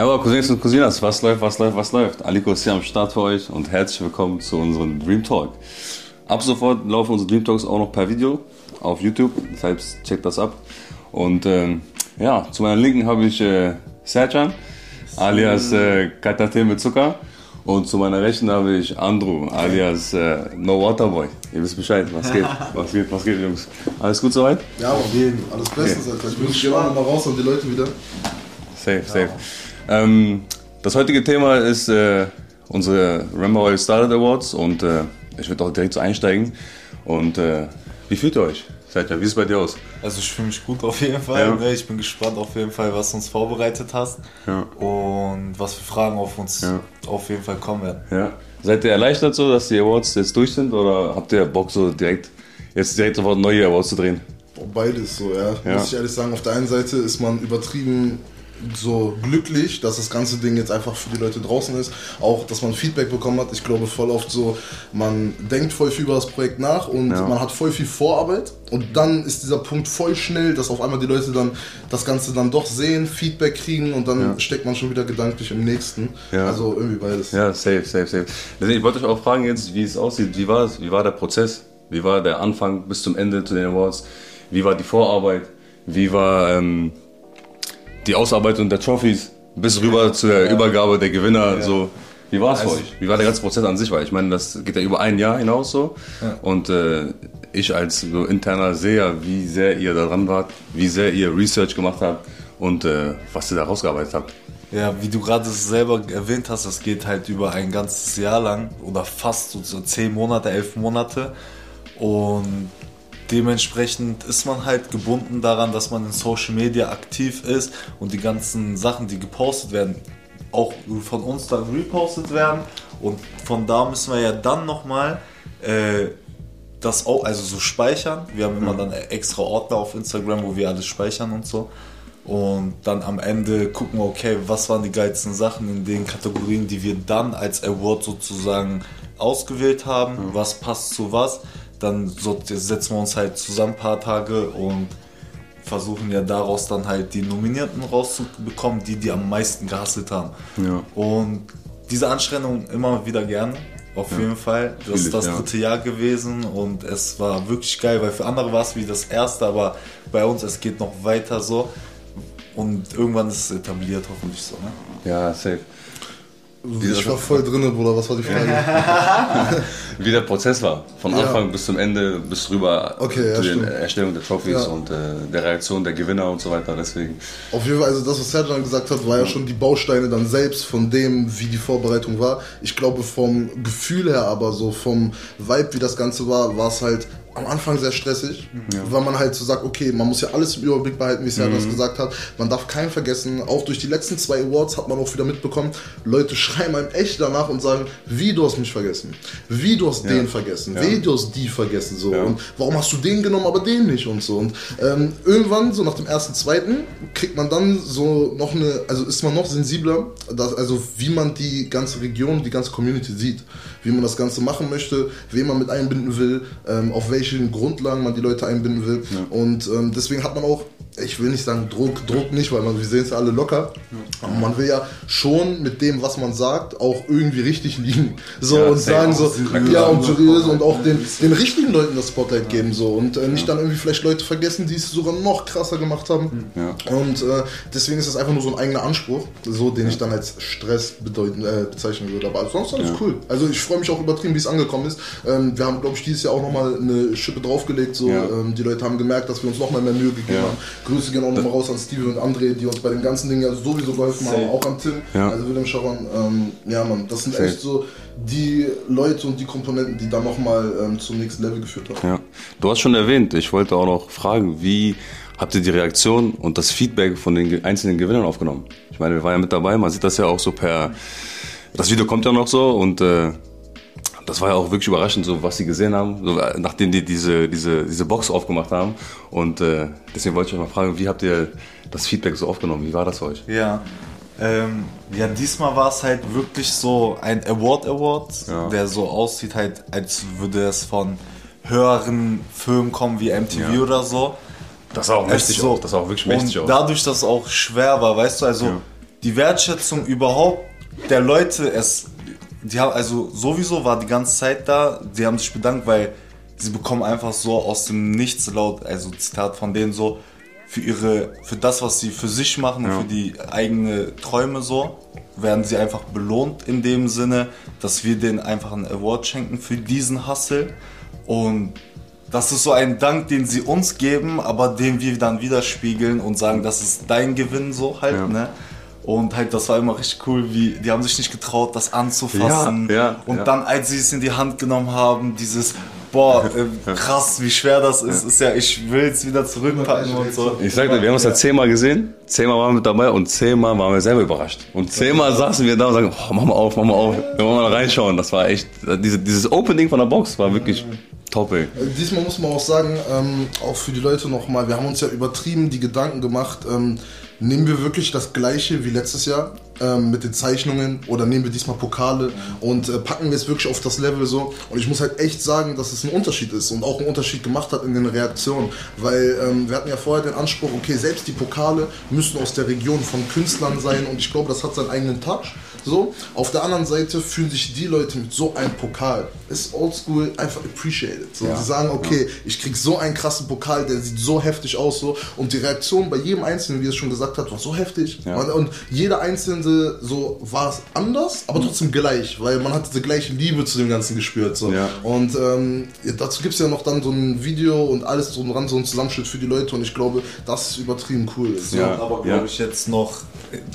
Aber Cousins und Cousinas, was läuft, was läuft, was läuft? Aliko ist hier am Start für euch und herzlich willkommen zu unserem Dream Talk. Ab sofort laufen unsere Dream Talks auch noch per Video auf YouTube, heißt, checkt das ab. Und ähm, ja, zu meiner Linken habe ich äh, Sercan, alias äh, Katate mit Zucker. Und zu meiner Rechten habe ich Andrew, alias äh, No Waterboy. Ihr wisst Bescheid, was geht, was geht, was geht, Jungs. Alles gut soweit? Ja, auf jeden Alles bestens, Alter. Ich bin gespannt mal raus und die Leute wieder. Safe, safe. Ähm, das heutige Thema ist äh, unsere Rambo Oil Started Awards und äh, ich würde auch direkt so einsteigen. Und äh, wie fühlt ihr euch? Seid ihr, wie sieht es bei dir aus? Also ich fühle mich gut auf jeden Fall. Ja. Ne? Ich bin gespannt auf jeden Fall, was du uns vorbereitet hast Ja. und was für Fragen auf uns Ja. auf jeden Fall kommen werden. Ja. Seid ihr erleichtert so, dass die Awards jetzt durch sind oder habt ihr Bock so direkt, jetzt direkt sofort neue Awards zu drehen? Beides so, ja. Ja. Muss ich ehrlich sagen, auf der einen Seite ist man übertrieben so glücklich, dass das ganze Ding jetzt einfach für die Leute draußen ist. Auch, dass man Feedback bekommen hat. Ich glaube voll oft so, man denkt voll viel über das Projekt nach und Ja. man hat voll viel Vorarbeit. Und dann ist dieser Punkt voll schnell, dass auf einmal die Leute dann das Ganze dann doch sehen, Feedback kriegen und dann Ja. steckt man schon wieder gedanklich im nächsten. Ja. Also irgendwie beides. Ja, safe, safe, safe. Ich wollte euch auch fragen jetzt, wie es aussieht. Wie war es? Wie war der Prozess? Wie war der Anfang bis zum Ende zu den Awards? Wie war die Vorarbeit? Wie war ähm, die Ausarbeitung der Trophys bis rüber zu der Übergabe der Gewinner? So, wie war es Also- für euch? Wie war der ganze Prozess an sich? Weil ich meine, das geht ja über ein Jahr hinaus so. Und äh, ich als so interner Seher, wie sehr ihr daran wart, wie sehr ihr Research gemacht habt und äh, was ihr da rausgearbeitet habt. Ja, wie du gerade selber erwähnt hast, das geht halt über ein ganzes Jahr lang oder fast so, so zehn Monate, elf Monate. Und dementsprechend ist man halt gebunden daran, dass man in Social Media aktiv ist und die ganzen Sachen, die gepostet werden, auch von uns dann repostet werden. Und von da müssen wir ja dann nochmal äh, das auch, also so speichern. Wir haben immer dann extra Ordner auf Instagram, wo wir alles speichern und so. Und dann am Ende gucken wir, okay, was waren die geilsten Sachen in den Kategorien, die wir dann als Award sozusagen ausgewählt haben, was passt zu was. Dann so, setzen wir uns halt zusammen ein paar Tage und versuchen ja daraus dann halt die Nominierten rauszubekommen, die die am meisten gehasselt haben. Ja. Und diese Anstrengung immer wieder gerne. Auf jeden Fall. Das ist das ja. dritte Jahr gewesen und es war wirklich geil, weil für andere war es wie das erste, aber bei uns es geht noch weiter so. Und irgendwann ist es etabliert, hoffentlich so. Ne? Ja, safe. Ich war voll drinne, Bruder. Was war die Frage? wie der Prozess war. Von Ja. Anfang bis zum Ende, bis rüber Okay, ja, zu stimmt. der Erstellung der Trophys Ja. und äh, der Reaktion der Gewinner und so weiter. Deswegen. Auf jeden Fall, also das, was Serjan gesagt hat, war ja schon die Bausteine dann selbst von dem, wie die Vorbereitung war. Ich glaube vom Gefühl her, aber so vom Vibe, wie das Ganze war, war es halt am Anfang sehr stressig, weil man halt so sagt, okay, man muss ja alles im Überblick behalten, wie Serjan das gesagt hat. Man darf keinen vergessen. Auch durch die letzten zwei Awards hat man auch wieder mitbekommen, Leute schreiben einem echt danach und sagen, wie du hast mich vergessen, wie du hast den vergessen, Ja. wie du hast die vergessen so Ja. und warum hast du den genommen, aber den nicht und so. Und ähm, irgendwann, so nach dem ersten, zweiten, kriegt man dann so noch eine, also ist man noch sensibler, dass, also wie man die ganze Region, die ganze Community sieht, wie man das Ganze machen möchte, wen man mit einbinden will, ähm, auf welchen Grundlagen man die Leute einbinden will. Und ähm, deswegen hat man auch, ich will nicht sagen Druck, Druck nicht, weil man, wir sehen es ja alle locker, aber man will ja schon mit dem, was man sagt, auch irgendwie richtig liegen. So Ja, und sagen so, ja und seriös und auch den, den richtigen Leuten das Spotlight geben so und äh, nicht dann irgendwie vielleicht Leute vergessen, die es sogar noch krasser gemacht haben. Ja. Und äh, deswegen ist es einfach nur so ein eigener Anspruch, so den ich dann als Stress bedeuten, äh, bezeichnen würde. Aber sonst alles Ja. cool. Also ich freue mich auch übertrieben, wie es angekommen ist. Ähm, wir haben, glaube ich, dieses Jahr auch nochmal eine Schippe draufgelegt. So, Ja. ähm, die Leute haben gemerkt, dass wir uns nochmal mehr Mühe gegeben Ja. haben. Grüße gehen auch nochmal raus an Stevie und André, die uns bei den ganzen Dingen ja sowieso geholfen haben, auch an Tim, Ja. also Willem Sharon. Ähm, ja, Mann, das sind Safe. echt so die Leute und die Komponenten, die dann nochmal ähm, zum nächsten Level geführt haben. Ja. Du hast schon erwähnt, ich wollte auch noch fragen, wie habt ihr die Reaktion und das Feedback von den einzelnen Gewinnern aufgenommen? Ich meine, wir waren ja mit dabei, man sieht das ja auch so per. Das Video kommt ja noch so und äh, das war ja auch wirklich überraschend, so was sie gesehen haben, so, äh, nachdem die diese, diese, diese Box aufgemacht haben. Und äh, deswegen wollte ich euch mal fragen, wie habt ihr das Feedback so aufgenommen? Wie war das für euch? Ja. Ähm, ja, diesmal war es halt wirklich so ein Award Award, Ja. der so aussieht halt, als würde es von höheren Filmen kommen wie MTV Ja. oder so. Das sah auch mächtig so- aus. Das sah auch wirklich mächtig und aus. dadurch, dass es auch schwer war, weißt du, also Ja. die Wertschätzung überhaupt der Leute, es, die haben, also sowieso war die ganze Zeit da, die haben sich bedankt, weil sie bekommen einfach so aus dem Nichts laut, also Zitat von denen so, für ihre, für das, was sie für sich machen und Ja. für die eigene Träume so, werden sie einfach belohnt in dem Sinne, dass wir denen einfach einen Award schenken für diesen Hustle und das ist so ein Dank, den sie uns geben, aber den wir dann widerspiegeln und sagen, das ist dein Gewinn so halt, Ja. ne? Und halt, das war immer richtig cool, wie die haben sich nicht getraut, das anzufassen. Ja, ja, und ja. dann, als sie es in die Hand genommen haben, dieses, boah, äh, krass, wie schwer das ist, ist ja, ich will es wieder zurückpacken und so. Ich sag dir, wir haben uns ja zehnmal gesehen, zehnmal waren wir mit dabei und zehnmal waren wir selber überrascht. Und zehnmal saßen wir da und sagen, oh, mach mal auf, mach mal auf, wir wollen mal reinschauen. Das war echt, diese, dieses Opening von der Box war wirklich top, ey. Äh, Diesmal muss man auch sagen, ähm, auch für die Leute nochmal, wir haben uns ja übertrieben die Gedanken gemacht, ähm, nehmen wir wirklich das gleiche wie letztes Jahr ähm, mit den Zeichnungen oder nehmen wir diesmal Pokale und äh, packen wir es wirklich auf das Level so. Und ich muss halt echt sagen, dass es ein Unterschied ist und auch einen Unterschied gemacht hat in den Reaktionen, weil ähm, wir hatten ja vorher den Anspruch, okay, selbst die Pokale müssen aus der Region von Künstlern sein und ich glaube, das hat seinen eigenen Touch. So, auf der anderen Seite fühlen sich die Leute mit so einem Pokal, ist oldschool einfach appreciated. So, Ja. Die sagen, okay, ich krieg so einen krassen Pokal, der sieht so heftig aus. So. Und die Reaktion bei jedem Einzelnen, wie es schon gesagt hat, war so heftig. Ja. Und, und jeder Einzelne so war es anders, aber trotzdem gleich, weil man hat diese gleiche Liebe zu dem Ganzen gespürt. So. Ja. Und ähm, ja, dazu gibt es ja noch dann so ein Video und alles drum dran, so ein Zusammenschnitt für die Leute. Und ich glaube, das ist übertrieben cool. So. Ja. Aber Ja. glaube ich jetzt noch.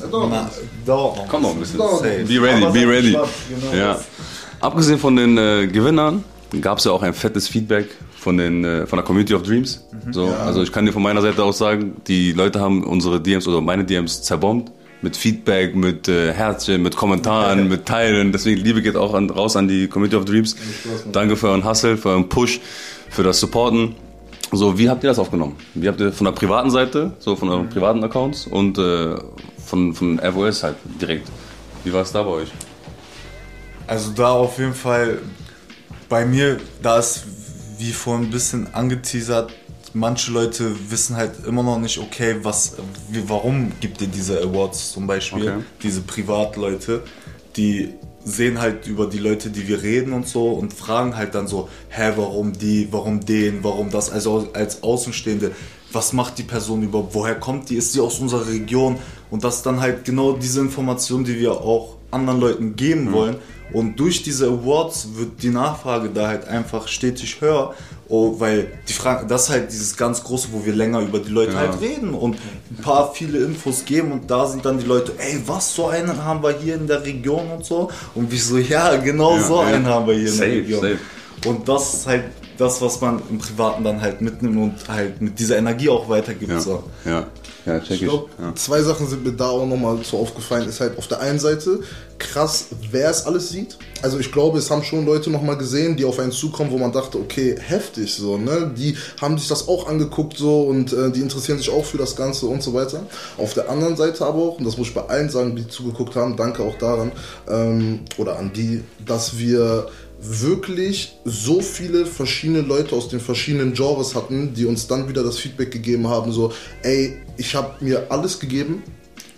dauert noch. dauert noch. Kommt noch ein bisschen. Safe. Be ready, Aber be ready. genau Ja. das. Abgesehen von den äh, Gewinnern gab es ja auch ein fettes Feedback von, den, äh, von der Community of Dreams. So, Also ich kann dir von meiner Seite aus sagen, die Leute haben unsere DMs oder meine DMs zerbombt. Mit Feedback, mit äh, Herzchen, mit Kommentaren, mit Teilen. Deswegen Liebe geht auch an, raus an die Community of Dreams. Danke für euren Hustle, für euren Push, für das Supporten. So, wie habt ihr das aufgenommen? Wie habt ihr von der privaten Seite, so von euren privaten Accounts und äh, von, von FOS halt direkt? Wie war es da bei euch? Also da auf jeden Fall bei mir, da ist wie vorhin ein bisschen angeteasert, manche Leute wissen halt immer noch nicht, okay, was, wie, warum gibt ihr diese Awards zum Beispiel, Okay. diese Privatleute, die sehen halt über die Leute, die wir reden und so und fragen halt dann so, hä, warum die, warum den, warum das, also als Außenstehende, was macht die Person überhaupt, woher kommt die, ist sie aus unserer Region? Und das ist dann halt genau diese Information, die wir auch anderen Leuten geben wollen und durch diese Awards wird die Nachfrage da halt einfach stetig höher, oh, weil die Frage, das ist halt dieses ganz große, wo wir länger über die Leute Ja. halt reden und ein paar viele Infos geben und da sind dann die Leute, ey, was so einen haben wir hier in der Region und so und wir so, ja, genau Ja, so ja. einen haben wir hier Safe, in der Region. safe. Und das ist halt das, was man im Privaten dann halt mitnimmt und halt mit dieser Energie auch weitergibt. Ja, So. ja, ja check Ich ich. glaube, Ja. zwei Sachen sind mir da auch nochmal so aufgefallen. Ist halt auf der einen Seite krass, wer es alles sieht. Also ich glaube, es haben schon Leute nochmal gesehen, die auf einen zukommen, wo man dachte, okay, heftig so, ne? Die haben sich das auch angeguckt so und äh, die interessieren sich auch für das Ganze und so weiter. Auf der anderen Seite aber auch, und das muss ich bei allen sagen, die zugeguckt haben, danke auch daran, ähm, oder an die, dass wir wirklich so viele verschiedene Leute aus den verschiedenen Genres hatten, die uns dann wieder das Feedback gegeben haben, so, ey, ich habe mir alles gegeben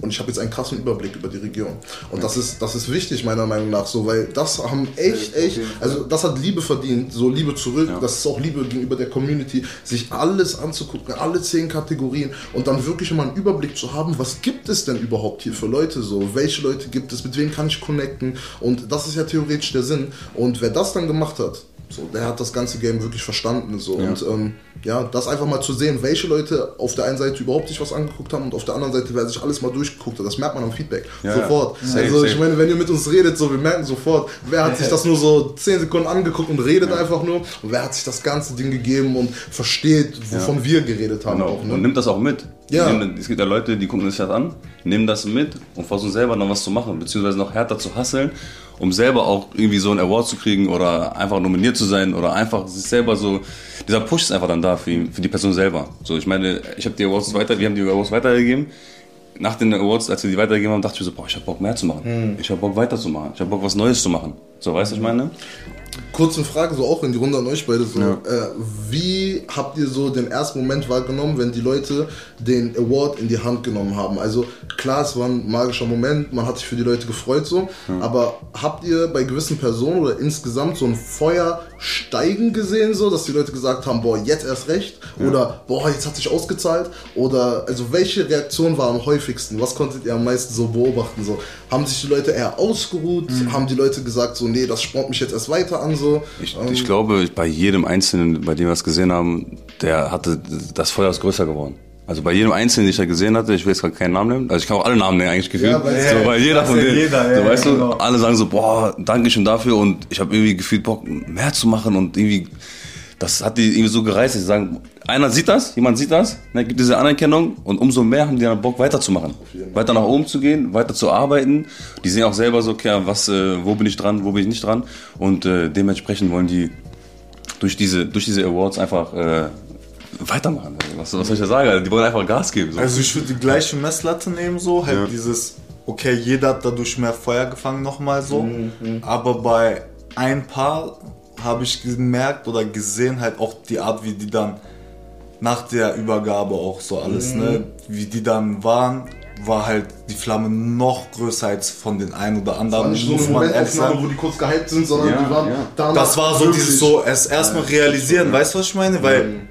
und ich habe jetzt einen krassen Überblick über die Region. Und das ist, das ist wichtig meiner Meinung nach so, weil das haben echt, echt, also das hat Liebe verdient, so Liebe zurück, Ja. das ist auch Liebe gegenüber der Community, sich alles anzugucken, alle zehn Kategorien und dann wirklich mal einen Überblick zu haben, was gibt es denn überhaupt hier für Leute so, welche Leute gibt es, mit wem kann ich connecten und das ist ja theoretisch der Sinn. Und wer das dann gemacht hat, so, der hat das ganze Game wirklich verstanden. So. Ja. Und ähm, ja, das einfach mal zu sehen, welche Leute auf der einen Seite überhaupt sich was angeguckt haben und auf der anderen Seite, wer sich alles mal durchgeguckt hat. Das merkt man am Feedback. Ja, sofort. ja. Also ich meine, wenn ihr mit uns redet, so, wir merken sofort, wer hat sich das nur so 10 Sekunden angeguckt und redet einfach nur und wer hat sich das ganze Ding gegeben und versteht, wovon wir geredet haben. Genau. Auch, ne? Und nimmt das auch mit. Ja. Nehmen, es gibt ja Leute, die gucken sich das an, nehmen das mit und versuchen selber noch was zu machen, beziehungsweise noch härter zu hasseln, um selber auch irgendwie so einen Award zu kriegen oder einfach nominiert zu sein oder einfach sich selber so. Dieser Push ist einfach dann da für, ihn, für die Person selber. So, ich meine, ich habe die Awards weiter, wir haben die Awards weitergegeben. Nach den Awards, als wir die weitergegeben haben, dachte ich mir so, boah, ich hab Bock mehr zu machen. Ich hab Bock weiterzumachen. Ich hab Bock was Neues zu machen. So, weißt du, was ich meine? Kurze Frage, so auch in die Runde an euch beide. So. Ja. Äh, wie habt ihr so den ersten Moment wahrgenommen, wenn die Leute den Award in die Hand genommen haben? Also klar, es war ein magischer Moment, man hat sich für die Leute gefreut so, aber habt ihr bei gewissen Personen oder insgesamt so ein Feuer steigen gesehen, so, dass die Leute gesagt haben, boah, jetzt erst recht? Oder boah, jetzt hat sich ausgezahlt? Oder also welche Reaktion war am häufigsten? Was konntet ihr am meisten so beobachten? So? Haben sich die Leute eher ausgeruht? Haben die Leute gesagt, so, nee, das spornt mich jetzt erst weiter an? So? Ich, Ähm, ich glaube, bei jedem Einzelnen, bei dem wir es gesehen haben, der hatte, das Feuer ist größer geworden. Also bei jedem Einzelnen, den ich da gesehen hatte, ich will jetzt gerade keinen Namen nennen, also ich kann auch alle Namen nennen eigentlich gefühlt. Ja, so, weil jeder von denen, jeder, so, ja, weißt genau. du, alle sagen so, boah, danke schön dafür und ich habe irgendwie gefühlt Bock, mehr zu machen und irgendwie, das hat die irgendwie so gereizt, dass sie sagen, einer sieht das, jemand sieht das, ne, gibt diese Anerkennung und umso mehr haben die dann Bock weiterzumachen, weiter nach oben zu gehen, weiter zu arbeiten. Die sehen auch selber so, okay, was, äh, wo bin ich dran, wo bin ich nicht dran und äh, dementsprechend wollen die durch diese, durch diese Awards einfach äh, weitermachen. Was, was soll ich da sagen? Die wollen einfach Gas geben. So. Also ich würde die gleiche Messlatte nehmen, so halt Ja. dieses, okay, jeder hat dadurch mehr Feuer gefangen nochmal so. Mhm, Aber bei ein paar habe ich gemerkt oder gesehen halt auch die Art, wie die dann nach der Übergabe auch so alles, Mhm. ne, wie die dann waren, war halt die Flamme noch größer als von den einen oder anderen. war nicht so eine Momentaufnahme, wo die kurz gehypt sind, sondern Ja, die waren ja. danach Das war so wirklich- dieses so, es erstmal realisieren, weißt du, was ich meine? Weil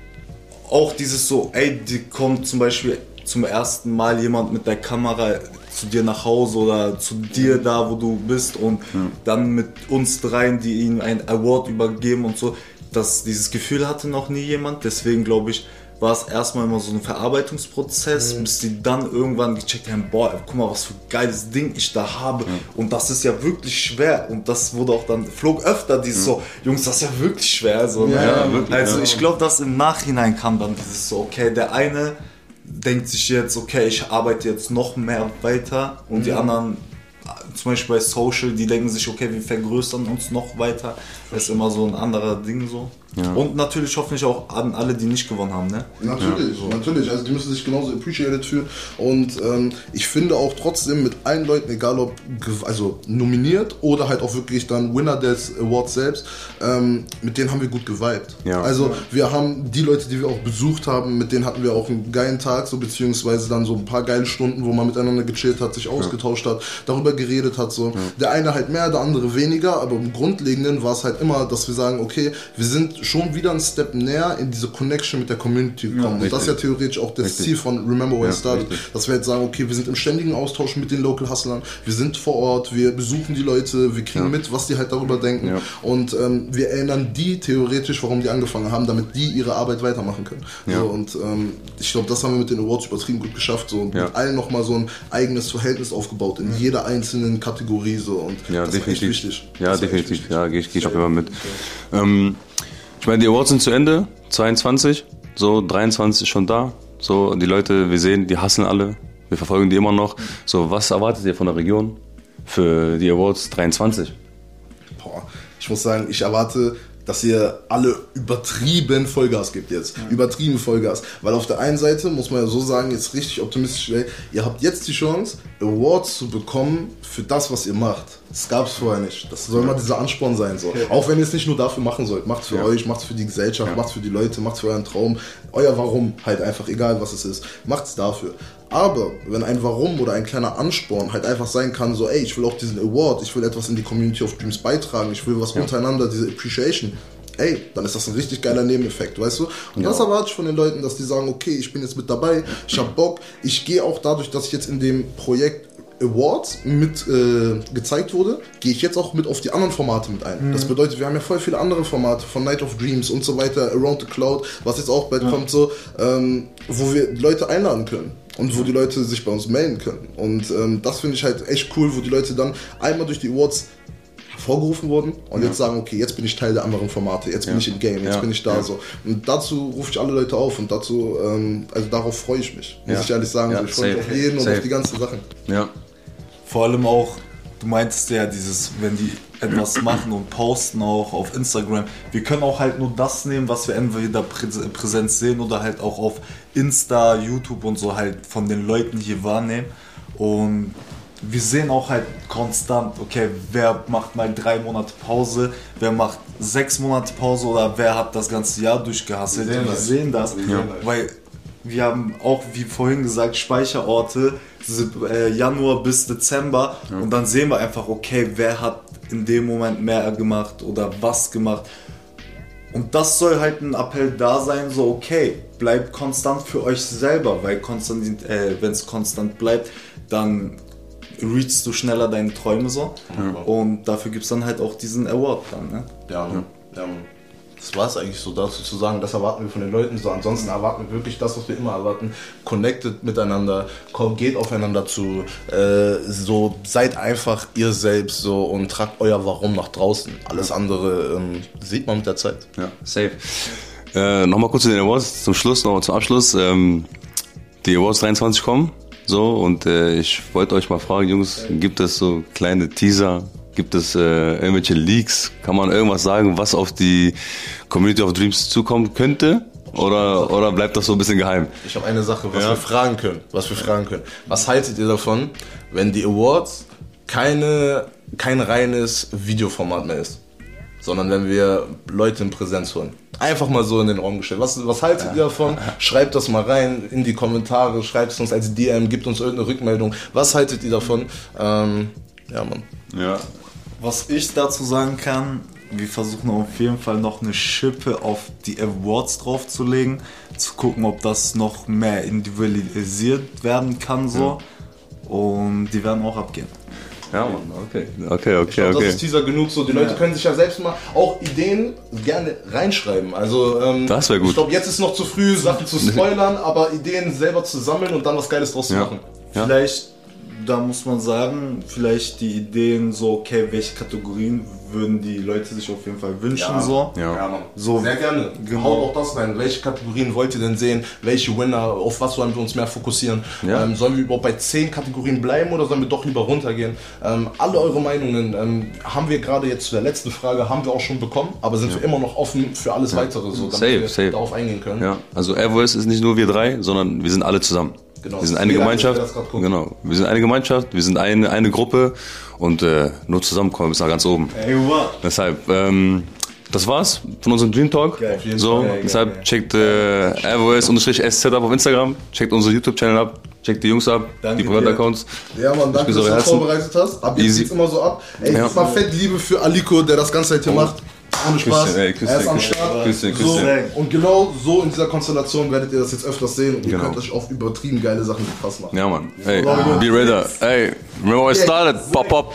auch dieses so, ey, die kommt zum Beispiel zum ersten Mal jemand mit der Kamera zu dir nach Hause oder zu dir da, wo du bist und dann mit uns dreien, die ihm ein Award übergeben und so. Das, dieses Gefühl hatte noch nie jemand, deswegen glaube ich, war es erstmal immer so ein Verarbeitungsprozess, bis die dann irgendwann gecheckt haben, boah, guck mal, was für ein geiles Ding ich da habe. Und das ist ja wirklich schwer. Und das wurde auch dann, flog öfter dieses so, Jungs, das ist ja wirklich schwer. So, ne? Ja, wirklich, also ja. ich glaube, dass im Nachhinein kam dann dieses so, okay, der eine denkt sich jetzt, okay, ich arbeite jetzt noch mehr weiter und die anderen, zum Beispiel bei Social, die denken sich, okay, wir vergrößern uns noch weiter. Das ist immer so ein anderer Ding so. Und natürlich hoffentlich auch an alle, die nicht gewonnen haben, ne? Natürlich, natürlich. Also die müssen sich genauso appreciated fühlen. Und ähm, ich finde auch trotzdem mit allen Leuten, egal ob also nominiert oder halt auch wirklich dann Winner des Awards selbst, ähm, mit denen haben wir gut geweibt. Ja. Also wir haben die Leute, die wir auch besucht haben, mit denen hatten wir auch einen geilen Tag, so beziehungsweise dann so ein paar geile Stunden, wo man miteinander gechillt hat, sich ausgetauscht hat, darüber geredet hat. So. Der eine halt mehr, der andere weniger, aber im Grundlegenden war es halt immer, dass wir sagen, okay, wir sind schon wieder einen Step näher in diese Connection mit der Community gekommen. Und das ist ja theoretisch auch das Ziel von Remember Where Ja, It Started, richtig. dass wir jetzt sagen, okay, wir sind im ständigen Austausch mit den Local Hustlern, wir sind vor Ort, wir besuchen die Leute, wir kriegen mit, was die halt darüber denken Ja. und ähm, wir erinnern die theoretisch, warum die angefangen haben, damit die ihre Arbeit weitermachen können. Ja. So, und ähm, ich glaube, das haben wir mit den Awards übertrieben gut geschafft so, und Ja. mit allen nochmal so ein eigenes Verhältnis aufgebaut in jeder einzelnen Kategorie so und Ja, das definitiv. wichtig. Ja, definitiv. wichtig. Ja, gehe ich, geh ich auch immer mit. Ähm, ich meine, die Awards sind zu Ende, 22, so 23 ist schon da. So, die Leute, wir sehen, die hassen alle. Wir verfolgen die immer noch. So, was erwartet ihr von der Region für die Awards 23? Boah, ich muss sagen, ich erwarte, dass ihr alle übertrieben Vollgas gebt jetzt. Übertrieben Vollgas. Weil auf der einen Seite muss man ja so sagen, jetzt richtig optimistisch, ey, ihr habt jetzt die Chance, Awards zu bekommen für das, was ihr macht. Das gab es vorher nicht. Das soll mal dieser Ansporn sein. So. Auch wenn ihr es nicht nur dafür machen sollt. Macht für euch, macht für die Gesellschaft, macht für die Leute, macht für euren Traum. Euer Warum halt einfach, egal was es ist. Macht's dafür. Aber wenn ein Warum oder ein kleiner Ansporn halt einfach sein kann, so, ey, ich will auch diesen Award, ich will etwas in die Community of Dreams beitragen, ich will was untereinander, diese Appreciation, ey, dann ist das ein richtig geiler Nebeneffekt, weißt du? Und das erwarte ich von den Leuten, dass die sagen, okay, ich bin jetzt mit dabei, ich hab Bock, ich gehe auch dadurch, dass ich jetzt in dem Projekt Awards mit äh, gezeigt wurde, gehe ich jetzt auch mit auf die anderen Formate mit ein. Das bedeutet, wir haben ja voll viele andere Formate von Night of Dreams und so weiter, Around the Cloud, was jetzt auch bald kommt, so, ähm, wo wir Leute einladen können. Und wo die Leute sich bei uns melden können. Und ähm, das finde ich halt echt cool, wo die Leute dann einmal durch die Awards hervorgerufen wurden und jetzt sagen, okay, jetzt bin ich Teil der anderen Formate, jetzt bin Ja. ich im Game, jetzt Ja. bin ich da Ja. so. Und dazu rufe ich alle Leute auf und dazu, ähm, also darauf freue ich mich, muss Ja. ich ehrlich sagen. Ja, so, ich freue mich auf jeden und Safe. auf die ganzen Sachen. Ja. Vor allem auch, du meintest ja dieses, wenn die etwas machen und posten auch auf Instagram. Wir können auch halt nur das nehmen, was wir entweder prä- Präsenz sehen oder halt auch auf Insta, YouTube und so halt von den Leuten hier wahrnehmen. Und wir sehen auch halt konstant, okay, wer macht mal drei Monate Pause, wer macht sechs Monate Pause oder wer hat das ganze Jahr durchgehasselt. Wir sehen Wir das. sehen das, Wir sehen das. weil wir haben auch, wie vorhin gesagt, Speicherorte äh, Januar bis Dezember und dann sehen wir einfach, okay, wer hat in dem Moment mehr gemacht oder was gemacht. Und das soll halt ein Appell da sein, so okay, bleibt konstant für euch selber, weil konstant, äh, wenn es konstant bleibt, dann reachst du schneller deine Träume so. Und dafür gibt es dann halt auch diesen Award dann, ne? Ja. Ja, Mann. Das war es eigentlich so dazu zu sagen, das erwarten wir von den Leuten so. Ansonsten erwarten wir wirklich das, was wir immer erwarten. Connected miteinander, geht aufeinander zu, äh, so seid einfach ihr selbst so und tragt euer Warum nach draußen. Alles andere ähm, sieht man mit der Zeit. Ja, safe. Äh, Nochmal kurz zu den Awards, zum Schluss, nochmal zum Abschluss. Ähm, die Awards 23 kommen, so, und äh, ich wollte euch mal fragen, Jungs, gibt es so kleine Teaser? Gibt es äh, irgendwelche Leaks? Kann man irgendwas sagen, was auf die Community of Dreams zukommen könnte? Oder, oder bleibt das so ein bisschen geheim? Ich habe eine Sache, was Ja. wir fragen können. Was wir fragen können. Was haltet ihr davon, wenn die Awards keine, kein reines Videoformat mehr ist? Sondern wenn wir Leute in Präsenz holen. Einfach mal so in den Raum gestellt. Was, was haltet ihr davon? Schreibt das mal rein in die Kommentare, schreibt es uns als DM, gibt uns irgendeine Rückmeldung. Was haltet ihr davon? Ähm, ja, Mann. Ja. Was ich dazu sagen kann, wir versuchen auf jeden Fall noch eine Schippe auf die Awards draufzulegen, zu gucken, ob das noch mehr individualisiert werden kann so. Und die werden auch abgehen. Ja, Mann, okay. Okay, Ich okay, glaub, Das okay. ist Teaser genug so. Die Leute können sich ja selbst mal auch Ideen gerne reinschreiben. Also ähm, Das wär gut. Ich glaube, jetzt ist noch zu früh, Sachen zu spoilern, aber Ideen selber zu sammeln und dann was Geiles draus zu Ja. machen. Ja. Vielleicht, da muss man sagen, vielleicht die Ideen so, okay, welche Kategorien würden die Leute sich auf jeden Fall wünschen Ja. so. Ja. So, Sehr gerne. genau. Haut auch das rein. Welche Kategorien wollt ihr denn sehen? Welche Winner? Auf was sollen wir uns mehr fokussieren? Ja. Ähm, sollen wir überhaupt bei 10 Kategorien bleiben oder sollen wir doch lieber runtergehen? Ähm, alle eure Meinungen ähm, haben wir gerade jetzt zu der letzten Frage, haben wir auch schon bekommen, aber sind wir immer noch offen für alles weitere, so, damit Safe, wir safe. darauf eingehen können. Ja, also Airvoice ist nicht nur wir drei, sondern wir sind alle zusammen. Genau. Wir sind eine Gemeinschaft. Genau. Wir sind eine Gemeinschaft, wir sind eine, eine Gruppe und äh, nur zusammen kommen wir bis nach ganz oben. Ey. Deshalb, ähm, das war's von unserem Dream Talk. Geil. So. Geil, deshalb geil, checkt äh, Airvoice-SZ ab auf Instagram, checkt unsere YouTube-Channel ab, checkt die Jungs ab, Danke die. Privataccounts. Ja, Mann, danke, dass du das vorbereitet hast. Ab jetzt Easy. geht's immer so ab. Ey, Ja. mal fett Liebe für Aliko, der das ganze Zeit hier macht. Ohne Spaß. Küsschen, ey, Küsschen, er ist am Küsschen, Start. Küsschen, So, Küsschen. und genau so in dieser Konstellation werdet ihr das jetzt öfters sehen und ihr Genau. könnt euch auf übertrieben geile Sachen gefasst machen. Ja, Mann. Hey, be ready. Hey, remember I started? Pop, pop.